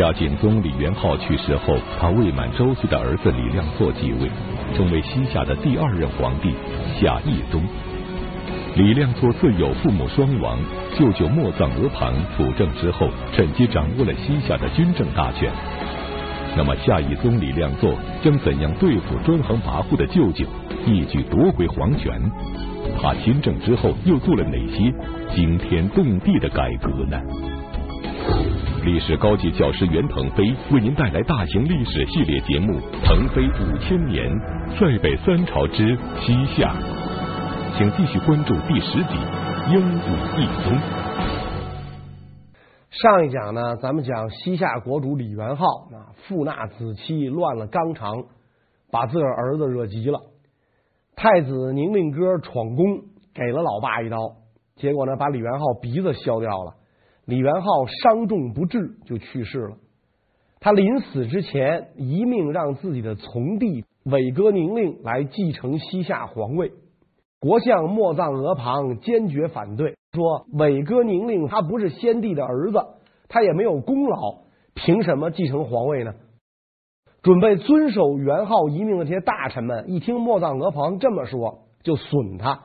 夏景宗李元昊去世后，他未满周岁的儿子李亮祚继位，成为西夏的第二任皇帝夏懿宗。李亮祚自幼父母双亡，舅舅莫藏额庞辅政之后，趁机掌握了西夏的军政大权。那么夏懿宗李亮祚将怎样对付专横跋扈的舅舅，一举夺回皇权？他亲政之后又做了哪些惊天动地的改革呢？历史高级教师袁腾飞为您带来大型历史系列节目《腾飞五千年》，塞北三朝之西夏，请继续关注第十集《鹦武一宗》。上一讲呢，咱们讲西夏国主李元昊啊，父纳子欺，乱了纲常，把自个儿儿子惹急了。太子宁令哥闯宫，给了老爸一刀，结果呢，把李元昊鼻子削掉了。李元昊伤重不治，就去世了。他临死之前，遗命让自己的从弟韦哥宁令来继承西夏皇位。国相莫藏额庞坚决反对，说韦哥宁令他不是先帝的儿子，他也没有功劳，凭什么继承皇位呢？准备遵守元昊遗命的这些大臣们一听莫藏额庞这么说，就损他。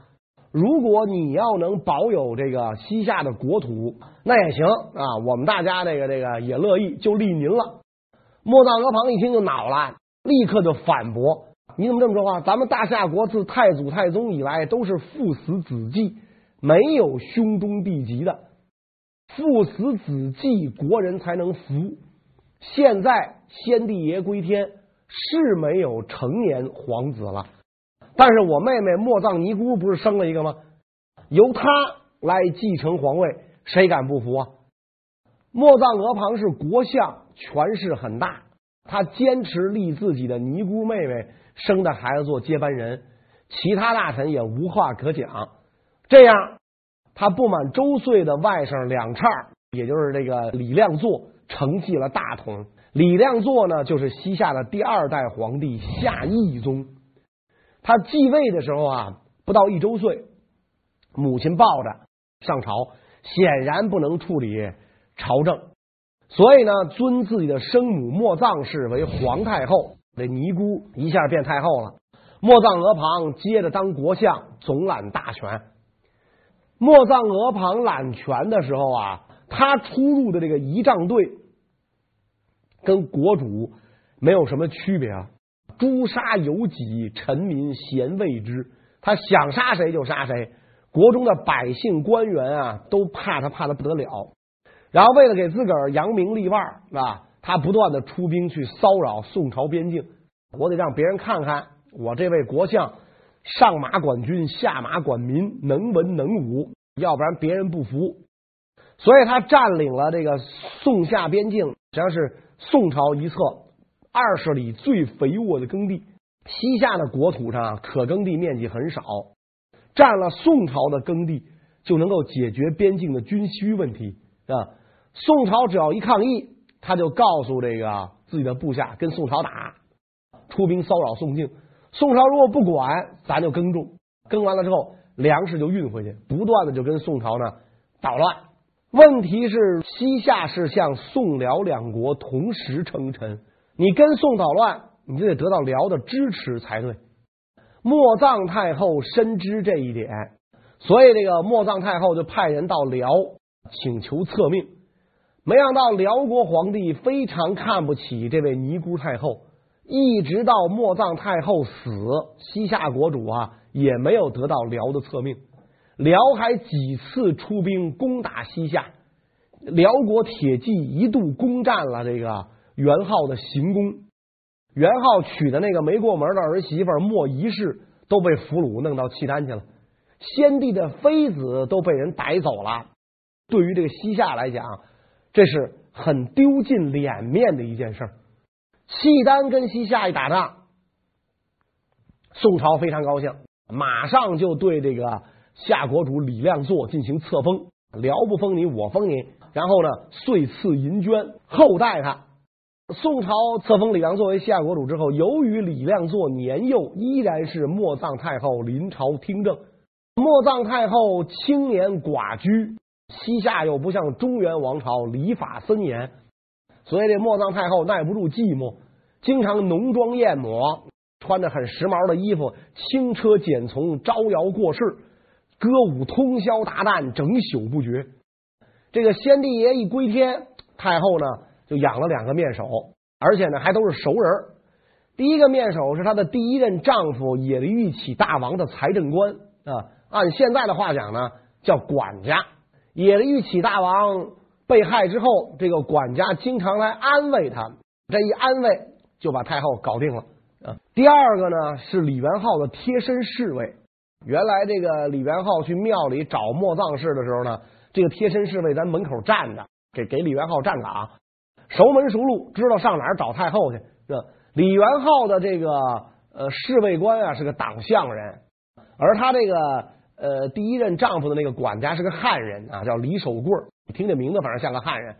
如果你要能保有这个西夏的国土，那也行啊，我们大家这个这个也乐意，就立您了。莫藏额庞一听就恼了，立刻就反驳：“你怎么这么说话？咱们大夏国自太祖太宗以来都是父死子继，没有兄终弟及的。父死子继，国人才能服。现在先帝爷归天，是没有成年皇子了。”但是我妹妹莫藏尼姑不是生了一个吗？由她来继承皇位，谁敢不服啊？莫藏额旁是国相，权势很大，他坚持立自己的尼姑妹妹生的孩子做接班人，其他大臣也无话可讲。这样，他不满周岁的外甥两岔，也就是这个李亮祚承继了大统。李亮祚呢，就是西夏的第二代皇帝夏懿宗。他继位的时候啊，不到一周岁，母亲抱着上朝，显然不能处理朝政，所以呢，尊自己的生母莫藏氏为皇太后，这尼姑一下变太后了。莫藏额旁接着当国相，总揽大权。莫藏额旁揽权的时候啊，他出入的这个仪仗队跟国主没有什么区别啊。诛杀有己，臣民咸畏之。他想杀谁就杀谁，国中的百姓官员啊都怕他，怕的不得了。然后为了给自个儿扬名立万啊，他不断的出兵去骚扰宋朝边境。我得让别人看看我这位国相上马管军，下马管民，能文能武，要不然别人不服。所以他占领了这个宋夏边境，实际上是宋朝一侧。二十里最肥沃的耕地，西夏的国土上可耕地面积很少，占了宋朝的耕地就能够解决边境的军需问题啊。宋朝只要一抗议，他就告诉这个自己的部下跟宋朝打，出兵骚扰宋境。宋朝如果不管，咱就耕种，耕完了之后粮食就运回去，不断的就跟宋朝呢捣乱。问题是西夏是向宋辽两国同时称臣。你跟宋捣乱，你就得得到辽的支持才对。莫藏太后深知这一点，所以这个莫藏太后就派人到辽请求册命。没想到辽国皇帝非常看不起这位尼姑太后，一直到莫藏太后死，西夏国主啊也没有得到辽的册命。辽还几次出兵攻打西夏，辽国铁骑一度攻占了这个。元昊的行宫，元昊娶的那个没过门的儿媳妇莫仪氏都被俘虏弄到契丹去了，先帝的妃子都被人逮走了。对于这个西夏来讲，这是很丢尽脸面的一件事。契丹跟西夏一打仗，宋朝非常高兴，马上就对这个夏国主李亮祚进行册封，辽不封你，我封你，然后呢，岁赐银绢，厚待他。宋朝册封李亮作为西夏国主之后，由于李亮祚年幼，依然是莫藏太后临朝听政。莫藏太后青年寡居，西夏又不像中原王朝礼法森严，所以这莫藏太后耐不住寂寞，经常浓妆艳抹，穿着很时髦的衣服，轻车简从，招摇过市，歌舞通宵达旦，整宿不绝。这个先帝爷一归天，太后呢就养了两个面首，而且呢还都是熟人。第一个面首是她的第一任丈夫野力玉启大王的财政官啊，按现在的话讲呢叫管家。野力玉启大王被害之后，这个管家经常来安慰他，这一安慰就把太后搞定了啊。第二个呢是李元昊的贴身侍卫。原来这个李元昊去庙里找莫藏氏的时候呢，这个贴身侍卫在门口站着，给给李元昊站岗，熟门熟路，知道上哪儿找太后去。这李元昊的这个呃侍卫官啊是个党项人，而他这个呃第一任丈夫的那个管家是个汉人啊，叫李守贵。你听这名字，反正像个汉人。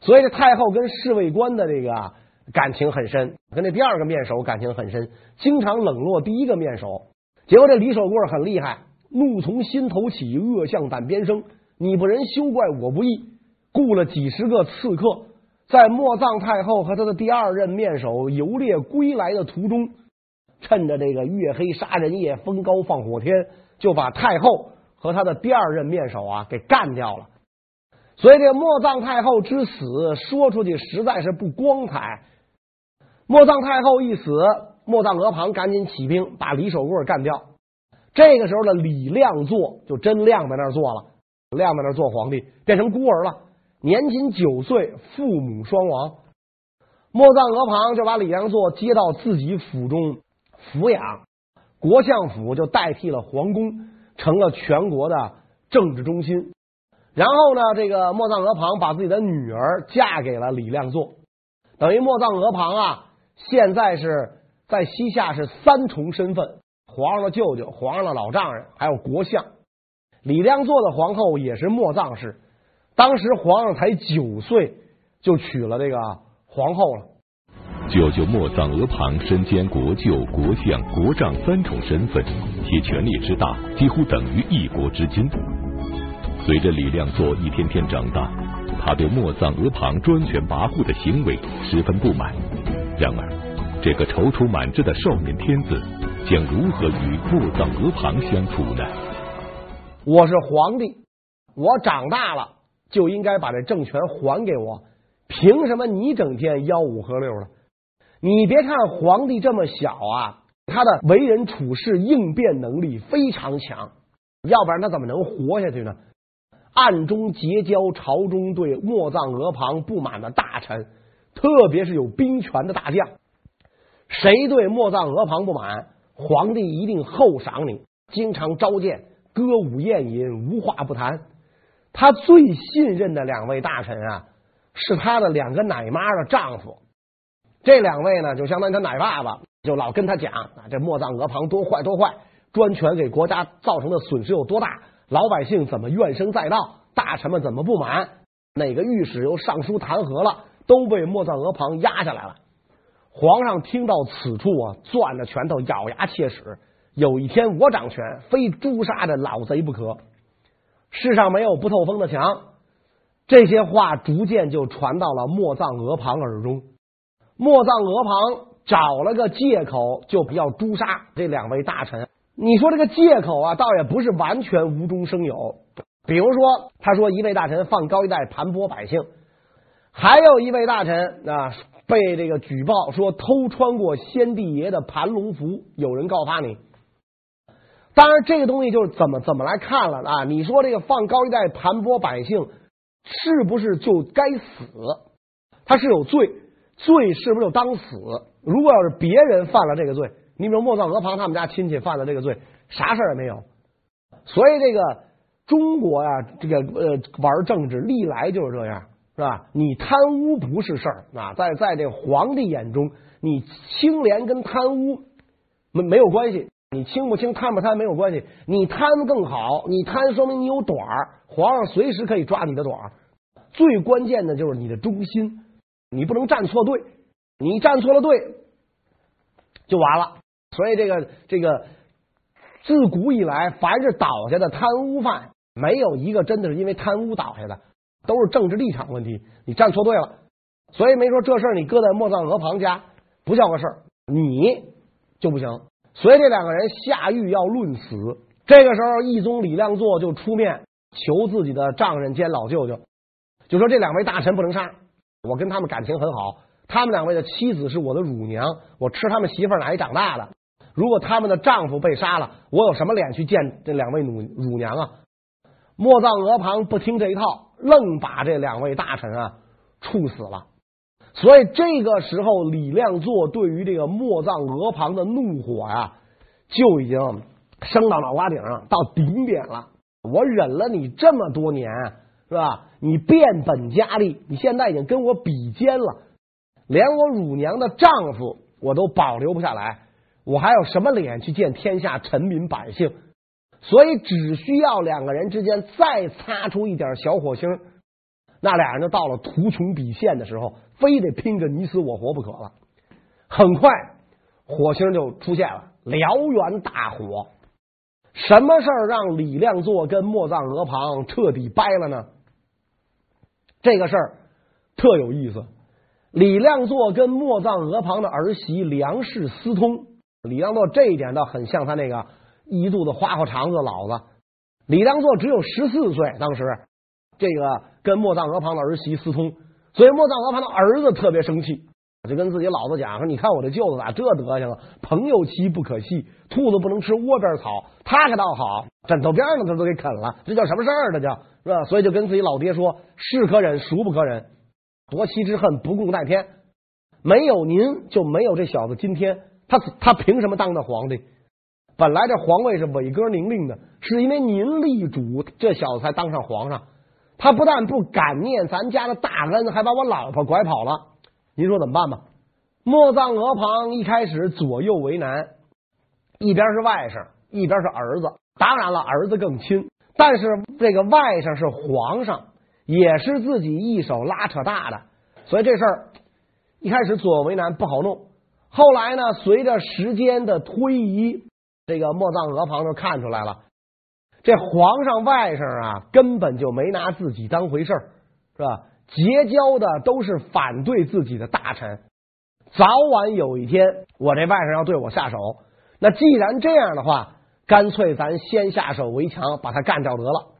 所以这太后跟侍卫官的这个。感情很深，跟那第二个面首感情很深，经常冷落第一个面首。结果这李守贵很厉害，怒从心头起，恶向胆边生。你不仁，休怪我不义。雇了几十个刺客，在莫藏太后和他的第二任面首游猎归来的途中，趁着这个月黑杀人夜，风高放火天，就把太后和他的第二任面首啊给干掉了。所以这莫藏太后之死说出去实在是不光彩。莫藏太后一死，莫藏额旁赶紧起兵把李守贵干掉。这个时候的李亮坐就真亮在那儿坐了，亮在那儿做皇帝，变成孤儿了。年仅九岁，父母双亡。莫藏额庞就把李亮作接到自己府中抚养，国相府就代替了皇宫，成了全国的政治中心。然后呢，这个莫藏额庞把自己的女儿嫁给了李亮作，等于莫藏额庞啊。现在是在西夏是三重身份：皇上的舅舅、皇上的老丈人，还有国相。李亮作的皇后也是莫藏氏，当时皇上才九岁就娶了这个皇后了。舅舅莫藏额旁身兼国舅、国相、国丈三重身份，其权力之大，几乎等于一国之君。随着李亮作一天天长大，他对莫藏额旁专权跋扈的行为十分不满。然而，这个踌躇满志的少年天子将如何与莫藏额旁相处呢？我是皇帝，我长大了就应该把这政权还给我。凭什么你整天吆五喝六的？你别看皇帝这么小啊，他的为人处事应变能力非常强，要不然他怎么能活下去呢？暗中结交朝中对莫藏额旁不满的大臣。特别是有兵权的大将，谁对莫藏额旁不满，皇帝一定厚赏你，经常召见，歌舞宴饮，无话不谈。他最信任的两位大臣啊，是他的两个奶妈的丈夫。这两位呢，就相当于他奶爸爸，就老跟他讲啊，这莫藏额庞多坏多坏，专权给国家造成的损失有多大，老百姓怎么怨声载道，大臣们怎么不满，哪个御史又上书弹劾了。都被莫藏额庞压下来了。皇上听到此处啊，攥着拳头咬牙切齿。有一天我掌权，非诛杀这老贼不可。世上没有不透风的墙。这些话逐渐就传到了莫藏额旁耳中。莫藏额旁找了个借口，就要诛杀这两位大臣。你说这个借口啊，倒也不是完全无中生有。比如说，他说一位大臣放高利贷盘剥百姓。还有一位大臣啊，被这个举报说偷穿过先帝爷的盘龙服，有人告发你。当然，这个东西就是怎么怎么来看了啊？你说这个放高利贷盘剥百姓，是不是就该死？他是有罪，罪是不是就当死？如果要是别人犯了这个罪，你比如莫藏额庞他们家亲戚犯了这个罪，啥事儿也没有。所以这个中国、啊，这个呃玩政治历来就是这样。是吧？你贪污不是事儿啊，在在这皇帝眼中，你清廉跟贪污没没有关系，你清不清贪不贪没有关系，你贪更好，你贪说明你有短儿，皇上随时可以抓你的短儿。最关键的就是你的忠心，你不能站错队，你站错了队就完了。所以这个这个自古以来，凡是倒下的贪污犯，没有一个真的是因为贪污倒下的。都是政治立场问题，你站错队了。所以没说这事儿你搁在莫藏额旁家不叫个事儿，你就不行。所以这两个人下狱要论死，这个时候义宗李亮座就出面求自己的丈人兼老舅舅，就说这两位大臣不能杀，我跟他们感情很好，他们两位的妻子是我的乳娘，我吃他们媳妇奶长大的。如果他们的丈夫被杀了，我有什么脸去见这两位乳乳娘啊？莫藏额旁不听这一套，愣把这两位大臣啊处死了。所以这个时候，李亮座对于这个莫藏额旁的怒火呀，就已经升到脑瓜顶上，到顶点了。我忍了你这么多年，是吧？你变本加厉，你现在已经跟我比肩了，连我乳娘的丈夫我都保留不下来。我还有什么脸去见天下臣民百姓？所以只需要两个人之间再擦出一点小火星，那俩人就到了图穷匕现的时候，非得拼个你死我活不可了。很快，火星就出现了，燎原大火。什么事儿让李亮座跟莫藏额旁彻底掰了呢？这个事儿特有意思。李亮座跟莫藏额旁的儿媳梁氏私通。李亮座这一点倒很像他那个一肚子花花肠子老子。李亮座只有十四岁，当时这个跟莫藏额旁的儿媳私通，所以莫藏额旁的儿子特别生气，就跟自己老子讲说：“你看我这舅子咋这德行啊？朋友妻不可戏，兔子不能吃窝边草。他可倒好，枕头边上他都给啃了，这叫什么事儿？这叫是吧？所以就跟自己老爹说：是可忍，孰不可忍？夺妻之恨，不共戴天。没有您，就没有这小子今天。”他他凭什么当的皇帝？本来这皇位是伟哥您令的，是因为您立主，这小子才当上皇上。他不但不感念咱家的大恩，还把我老婆拐跑了。您说怎么办吧？莫藏额旁一开始左右为难，一边是外甥，一边是儿子。当然了，儿子更亲，但是这个外甥是皇上，也是自己一手拉扯大的，所以这事儿一开始左右为难，不好弄。后来呢，随着时间的推移，这个莫藏额旁就看出来了，这皇上外甥啊，根本就没拿自己当回事儿，是吧？结交的都是反对自己的大臣，早晚有一天，我这外甥要对我下手。那既然这样的话，干脆咱先下手为强，把他干掉得了。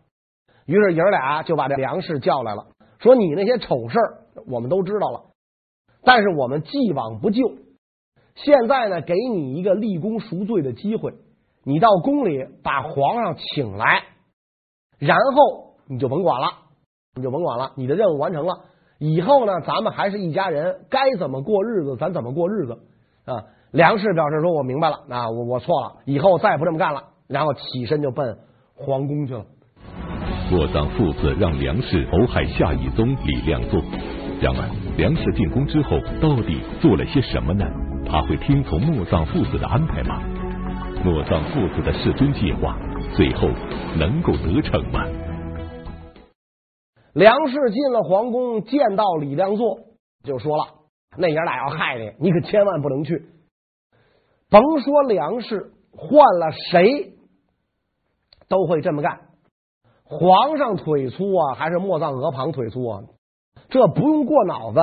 于是爷俩就把这梁氏叫来了，说：“你那些丑事我们都知道了，但是我们既往不咎。”现在呢，给你一个立功赎罪的机会，你到宫里把皇上请来，然后你就甭管了，你就甭管了，你的任务完成了。以后呢，咱们还是一家人，该怎么过日子咱怎么过日子啊？梁氏表示说：“我明白了，啊，我我错了，以后再也不这么干了。”然后起身就奔皇宫去了。莫藏父子让梁氏谋害夏以宗李亮座，然而梁氏进宫之后到底做了些什么呢？他会听从莫藏父子的安排吗？莫藏父子的弑君计划最后能够得逞吗？梁氏进了皇宫，见到李亮座，就说了：“那爷俩要害你，你可千万不能去。甭说梁氏，换了谁都会这么干。皇上腿粗啊，还是莫藏额旁腿粗啊？这不用过脑子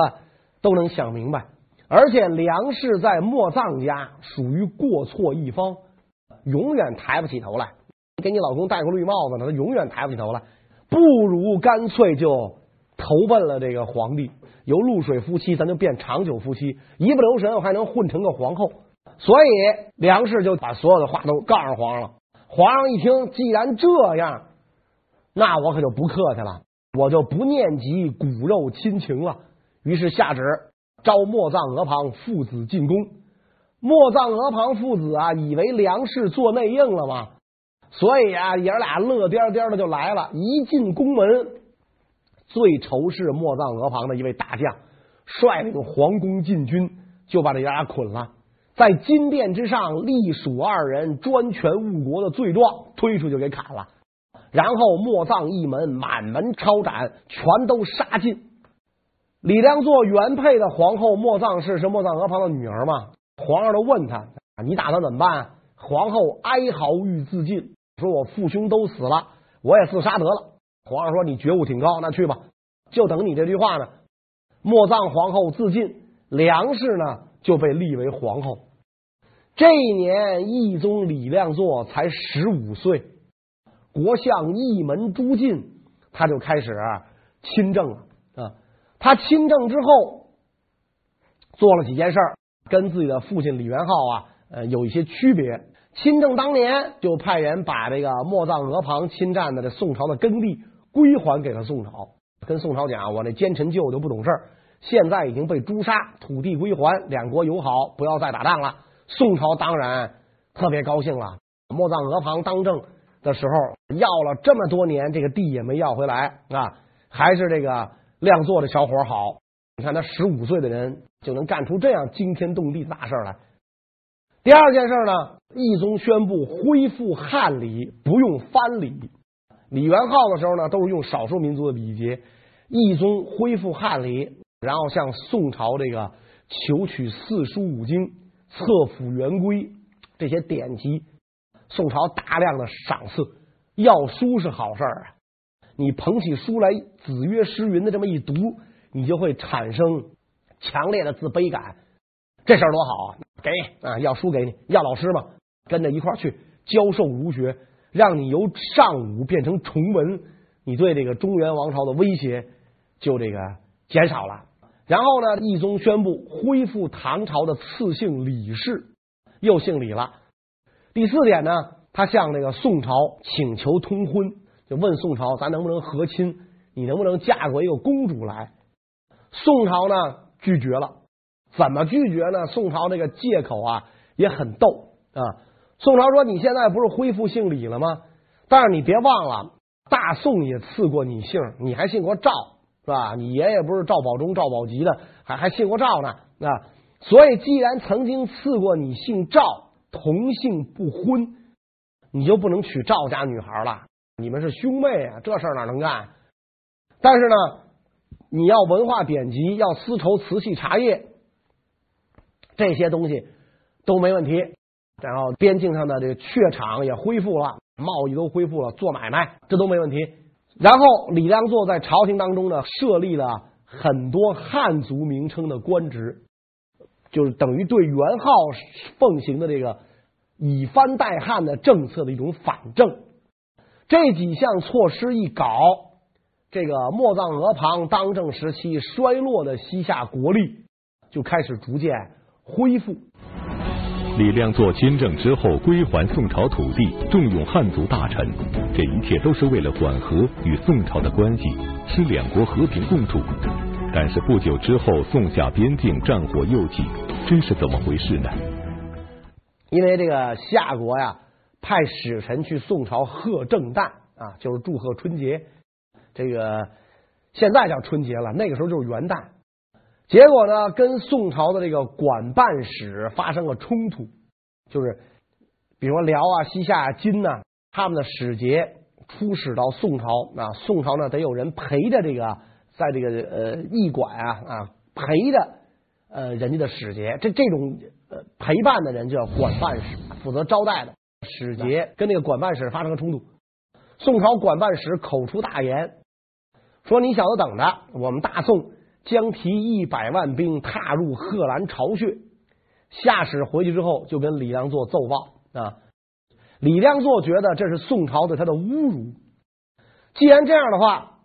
都能想明白。”而且梁氏在莫藏家属于过错一方，永远抬不起头来。给你老公戴个绿帽子呢，他永远抬不起头来。不如干脆就投奔了这个皇帝，由露水夫妻咱就变长久夫妻，一不留神我还能混成个皇后。所以梁氏就把所有的话都告诉皇上了。皇上一听，既然这样，那我可就不客气了，我就不念及骨肉亲情了。于是下旨。召莫藏额旁父子进宫，莫藏额旁父子啊，以为梁氏做内应了嘛，所以啊，爷俩乐颠颠的就来了。一进宫门，最仇视莫藏额旁的一位大将率领皇宫禁军，就把这爷俩捆了，在金殿之上隶属二人专权误国的罪状推出去给砍了，然后莫藏一门满门抄斩，全都杀尽。李亮座原配的皇后莫藏氏是莫藏额旁的女儿嘛？皇上都问他：“你打算怎么办？”皇后哀嚎欲自尽，说：“我父兄都死了，我也自杀得了。”皇上说：“你觉悟挺高，那去吧，就等你这句话呢。”莫葬皇后自尽，梁氏呢就被立为皇后。这一年，懿宗李亮座才十五岁，国相一门朱进他就开始亲政了啊。他亲政之后，做了几件事儿，跟自己的父亲李元昊啊，呃，有一些区别。亲政当年就派人把这个莫藏额庞侵占的这宋朝的耕地归还给了宋朝，跟宋朝讲，我那奸臣舅舅不懂事儿，现在已经被诛杀，土地归还，两国友好，不要再打仗了。宋朝当然特别高兴了。莫藏额庞当政的时候要了这么多年，这个地也没要回来啊，还是这个亮座的小伙好。你看他十五岁的人就能干出这样惊天动地的大事来。第二件事呢，懿宗宣布恢复汉礼，不用藩礼。李元昊的时候呢，都是用少数民族的礼节。懿宗恢复汉礼，然后向宋朝这个求取四书五经、册府元规这些典籍，宋朝大量的赏赐。要书是好事儿啊，你捧起书来，子曰诗云的这么一读，你就会产生强烈的自卑感。这事儿多好啊！给啊，要书给你，要老师嘛，跟着一块儿去教授儒学，让你由尚武变成崇文，你对这个中原王朝的威胁就这个减少了。然后呢，懿宗宣布恢复唐朝的赐姓李氏，又姓李了。第四点呢，他向这个宋朝请求通婚，就问宋朝咱能不能和亲，你能不能嫁过一个公主来？宋朝呢拒绝了。怎么拒绝呢？宋朝这个借口啊也很逗啊。宋朝说：“你现在不是恢复姓李了吗？但是你别忘了，大宋也赐过你姓，你还姓过赵，是吧？你爷爷不是赵宝忠、赵宝吉的，还还姓过赵呢啊。所以，既然曾经赐过你姓赵，同姓不婚，你就不能娶赵家女孩了。你们是兄妹啊，这事儿哪能干？但是呢，你要文化典籍，要丝绸、瓷器、茶叶。”这些东西都没问题，然后边境上的这个榷场也恢复了，贸易都恢复了，做买卖这都没问题。然后李亮作在朝廷当中呢，设立了很多汉族名称的官职，就是等于对元昊奉行的这个以藩代汉的政策的一种反正。这几项措施一搞，这个莫藏额旁当政时期衰落的西夏国力就开始逐渐。恢复。李亮做亲政之后，归还宋朝土地，重用汉族大臣，这一切都是为了缓和与宋朝的关系，使两国和平共处。但是不久之后，宋夏边境战火又起，这是怎么回事呢？因为这个夏国呀，派使臣去宋朝贺正旦啊，就是祝贺春节。这个现在叫春节了，那个时候就是元旦。结果呢，跟宋朝的这个管办使发生了冲突，就是比如说辽啊、西夏啊、金呐，他们的使节出使到宋朝啊，宋朝呢得有人陪着这个，在这个呃驿馆啊啊陪着呃人家的使节，这这种呃陪伴的人叫管办使，负责招待的。使节跟那个管办使发生了冲突，宋朝管办使口出大言，说你小子等着，我们大宋。将提一百万兵踏入贺兰巢穴。夏使回去之后，就跟李亮作奏报啊。李亮作觉得这是宋朝对他的侮辱。既然这样的话，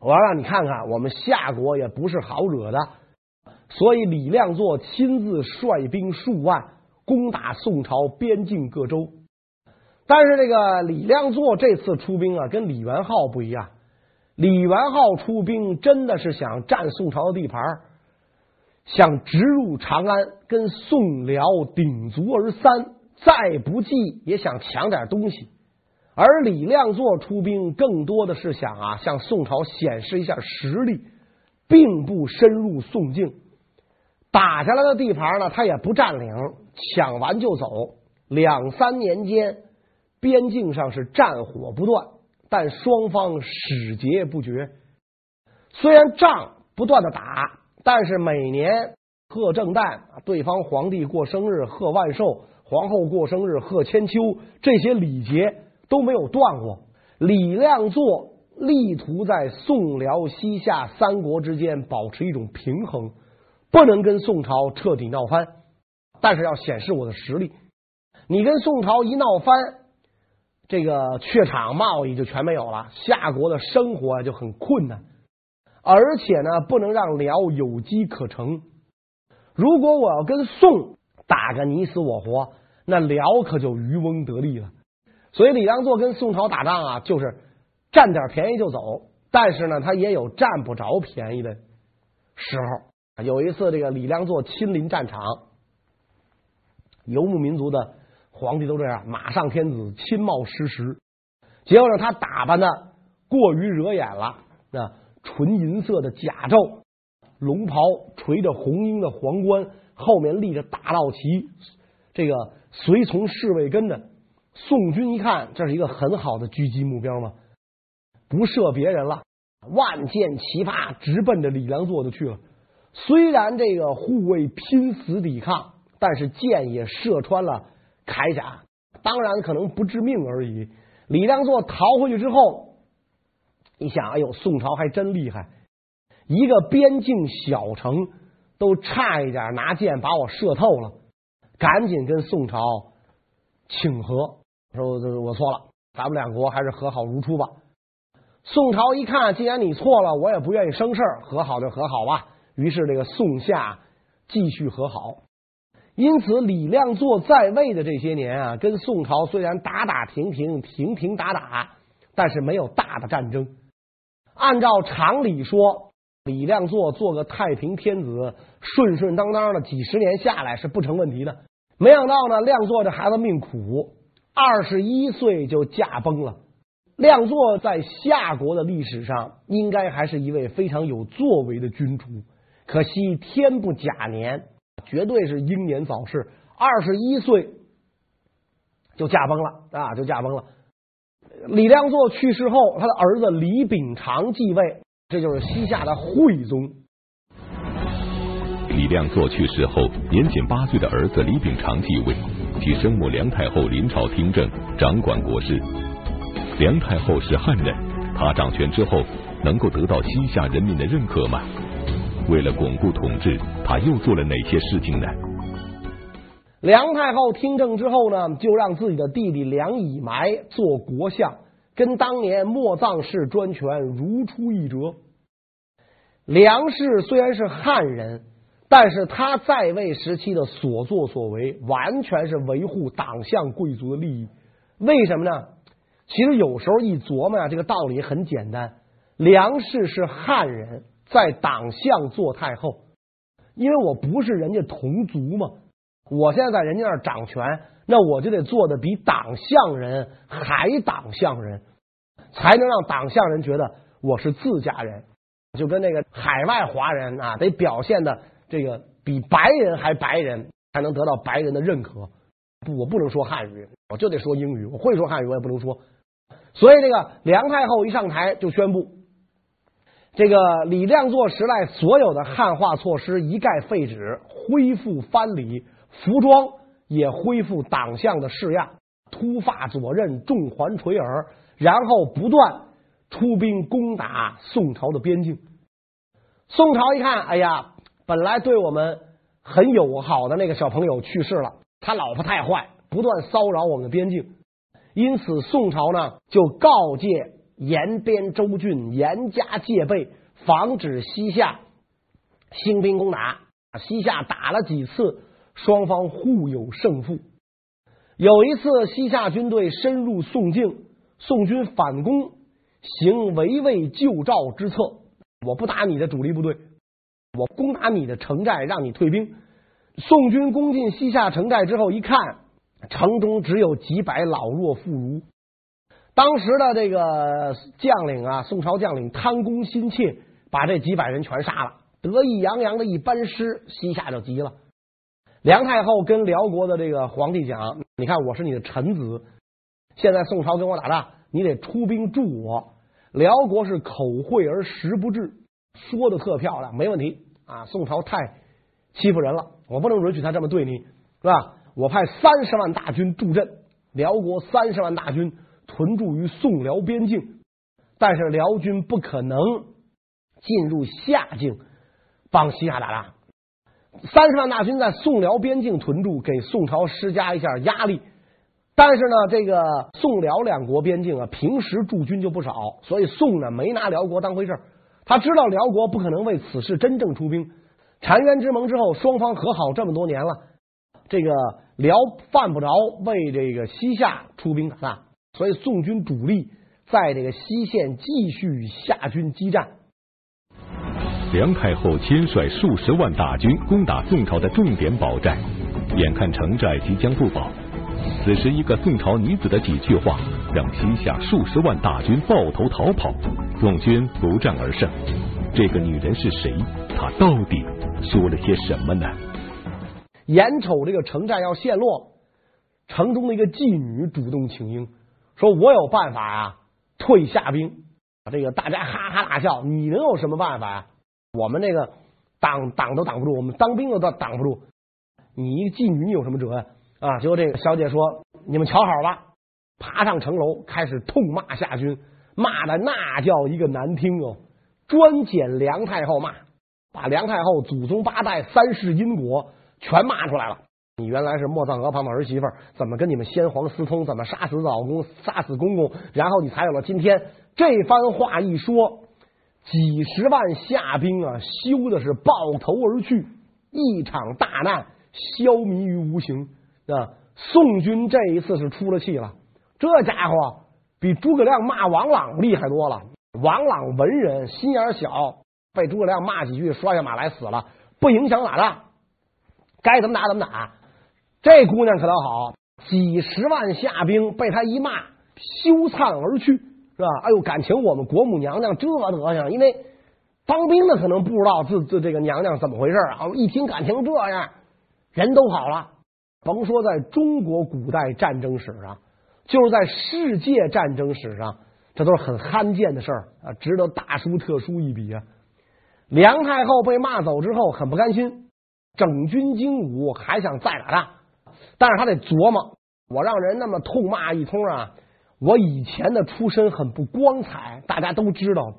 我要让你看看，我们夏国也不是好惹的。所以李亮作亲自率兵数万攻打宋朝边境各州。但是这个李亮作这次出兵啊，跟李元昊不一样。李元昊出兵真的是想占宋朝的地盘，想直入长安，跟宋辽鼎足而三，再不济也想抢点东西。而李亮做出兵更多的是想啊，向宋朝显示一下实力，并不深入宋境。打下来的地盘呢，他也不占领，抢完就走。两三年间，边境上是战火不断。但双方使节不绝，虽然仗不断的打，但是每年贺正旦，对方皇帝过生日贺万寿，皇后过生日贺千秋，这些礼节都没有断过。李亮座力图在宋辽西夏三国之间保持一种平衡，不能跟宋朝彻底闹翻，但是要显示我的实力。你跟宋朝一闹翻，这个榷场贸易就全没有了，夏国的生活就很困难，而且呢，不能让辽有机可乘。如果我要跟宋打个你死我活，那辽可就渔翁得利了。所以李良作跟宋朝打仗啊，就是占点便宜就走，但是呢，他也有占不着便宜的时候。有一次，这个李良作亲临战场，游牧民族的皇帝都这样，马上天子，亲冒失时。结果呢，他打扮的过于惹眼了，那纯银色的甲胄。龙袍垂着红缨的皇冠，后面立着大道旗，这个随从侍卫跟着。宋军一看，这是一个很好的狙击目标嘛，不射别人了，万箭齐发，直奔着李良作就去了。虽然这个护卫拼死抵抗，但是箭也射穿了铠甲，当然可能不致命而已。李良作逃回去之后，一想，哎呦，宋朝还真厉害。一个边境小城都差一点拿箭把我射透了，赶紧跟宋朝请和，说我错了，咱们两国还是和好如初吧。宋朝一看，既然你错了，我也不愿意生事，和好就和好吧。于是这个宋夏继续和好。因此，李亮作在位的这些年啊，跟宋朝虽然打打停停，停停打打，但是没有大的战争。按照常理说。李亮作做个太平天子，顺顺当当的几十年下来是不成问题的。没想到呢，亮作这孩子命苦，二十一岁就驾崩了。亮作在夏国的历史上应该还是一位非常有作为的君主，可惜天不假年，绝对是英年早逝。二十一岁就驾崩了啊，就驾崩了。李亮作去世后，他的儿子李秉常继位。这就是西夏的惠宗。李亮作去世后，年仅八岁的儿子李秉常继位，其生母梁太后临朝听政，掌管国事。梁太后是汉人，他掌权之后能够得到西夏人民的认可吗？为了巩固统治，他又做了哪些事情呢？梁太后听政之后呢，就让自己的弟弟梁以埋做国相。跟当年莫藏氏专权如出一辙。梁氏虽然是汉人，但是他在位时期的所作所为，完全是维护党项贵族的利益。为什么呢？其实有时候一琢磨啊，这个道理很简单。梁氏是汉人，在党项做太后，因为我不是人家同族嘛，我现在在人家那儿掌权。那我就得做的比党项人还党项人，才能让党项人觉得我是自家人，就跟那个海外华人啊，得表现的这个比白人还白人，才能得到白人的认可。不，我不能说汉语，我就得说英语。我会说汉语，我也不能说。所以，这个梁太后一上台就宣布，这个李亮做时代所有的汉化措施一概废止，恢复藩礼，服装。也恢复党项的式样，秃发左衽，重环垂耳，然后不断出兵攻打宋朝的边境。宋朝一看，哎呀，本来对我们很友好的那个小朋友去世了，他老婆太坏，不断骚扰我们的边境，因此宋朝呢就告诫延边州郡严加戒备，防止西夏兴兵攻打。西夏打了几次。双方互有胜负。有一次，西夏军队深入宋境，宋军反攻，行围魏救赵之策。我不打你的主力部队，我攻打你的城寨，让你退兵。宋军攻进西夏城寨之后，一看城中只有几百老弱妇孺。当时的这个将领啊，宋朝将领贪功心切，把这几百人全杀了，得意洋洋的一班师，西夏就急了。梁太后跟辽国的这个皇帝讲：“你看，我是你的臣子，现在宋朝跟我打仗，你得出兵助我。”辽国是口惠而实不至，说的特漂亮，没问题啊。宋朝太欺负人了，我不能允许他这么对你，是吧？我派三十万大军助阵，辽国三十万大军屯驻于宋辽边境，但是辽军不可能进入夏境帮西夏打仗。三十万大军在宋辽边境屯驻，给宋朝施加一下压力。但是呢，这个宋辽两国边境啊，平时驻军就不少，所以宋呢没拿辽国当回事。他知道辽国不可能为此事真正出兵。澶渊之盟之后，双方和好这么多年了，这个辽犯不着为这个西夏出兵打仗，所以宋军主力在这个西线继续与夏军激战。梁太后亲率数十万大军攻打宋朝的重点堡寨，眼看城寨即将不保，此时一个宋朝女子的几句话，让西夏数十万大军抱头逃跑，宋军不战而胜。这个女人是谁？她到底说了些什么呢？眼瞅这个城寨要陷落，城中的一个妓女主动请缨，说我有办法啊，退夏兵。这个大家哈哈大笑，你能有什么办法呀？我们这个挡挡都挡不住，我们当兵的都挡不住。你一个妓女，你有什么辙呀？啊！结果这个小姐说：“你们瞧好吧，爬上城楼，开始痛骂夏军，骂的那叫一个难听哦，专捡梁太后骂，把梁太后祖宗八代三世因果全骂出来了。你原来是莫藏河旁的儿媳妇，怎么跟你们先皇私通？怎么杀死老公，杀死公公？然后你才有了今天这番话一说。”几十万夏兵啊，羞的是抱头而去，一场大难消弭于无形啊！宋军这一次是出了气了，这家伙比诸葛亮骂王朗厉害多了。王朗文人，心眼小，被诸葛亮骂几句，摔下马来死了，不影响打仗，该怎么打怎么打。这姑娘可倒好，几十万夏兵被他一骂，羞惭而去。是吧？哎呦，感情我们国母娘娘这德行，因为当兵的可能不知道这这这个娘娘怎么回事啊！一听感情这样，人都跑了。甭说在中国古代战争史上，就是在世界战争史上，这都是很罕见的事儿啊，值得大书特书一笔啊！梁太后被骂走之后，很不甘心，整军精武，还想再打仗，但是他得琢磨，我让人那么痛骂一通啊。我以前的出身很不光彩，大家都知道。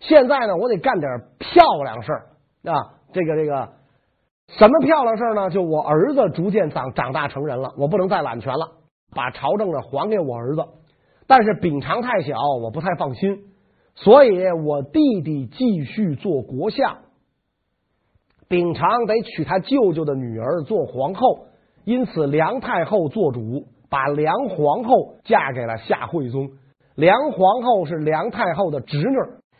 现在呢，我得干点漂亮事儿啊！这个这个，什么漂亮事儿呢？就我儿子逐渐长长大成人了，我不能再揽权了，把朝政呢还给我儿子。但是秉常太小，我不太放心，所以我弟弟继续做国相，秉常得娶他舅舅的女儿做皇后，因此梁太后做主。把梁皇后嫁给了夏惠宗，梁皇后是梁太后的侄女，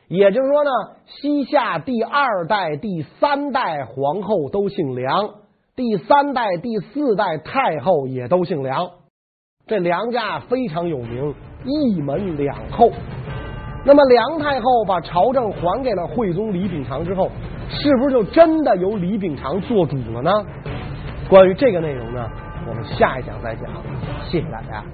也就是说呢，西夏第二代、第三代皇后都姓梁，第三代、第四代太后也都姓梁，这梁家非常有名，一门两后。那么梁太后把朝政还给了惠宗李秉常之后，是不是就真的由李秉常做主了呢？关于这个内容呢？我们下一讲再讲，谢谢大家。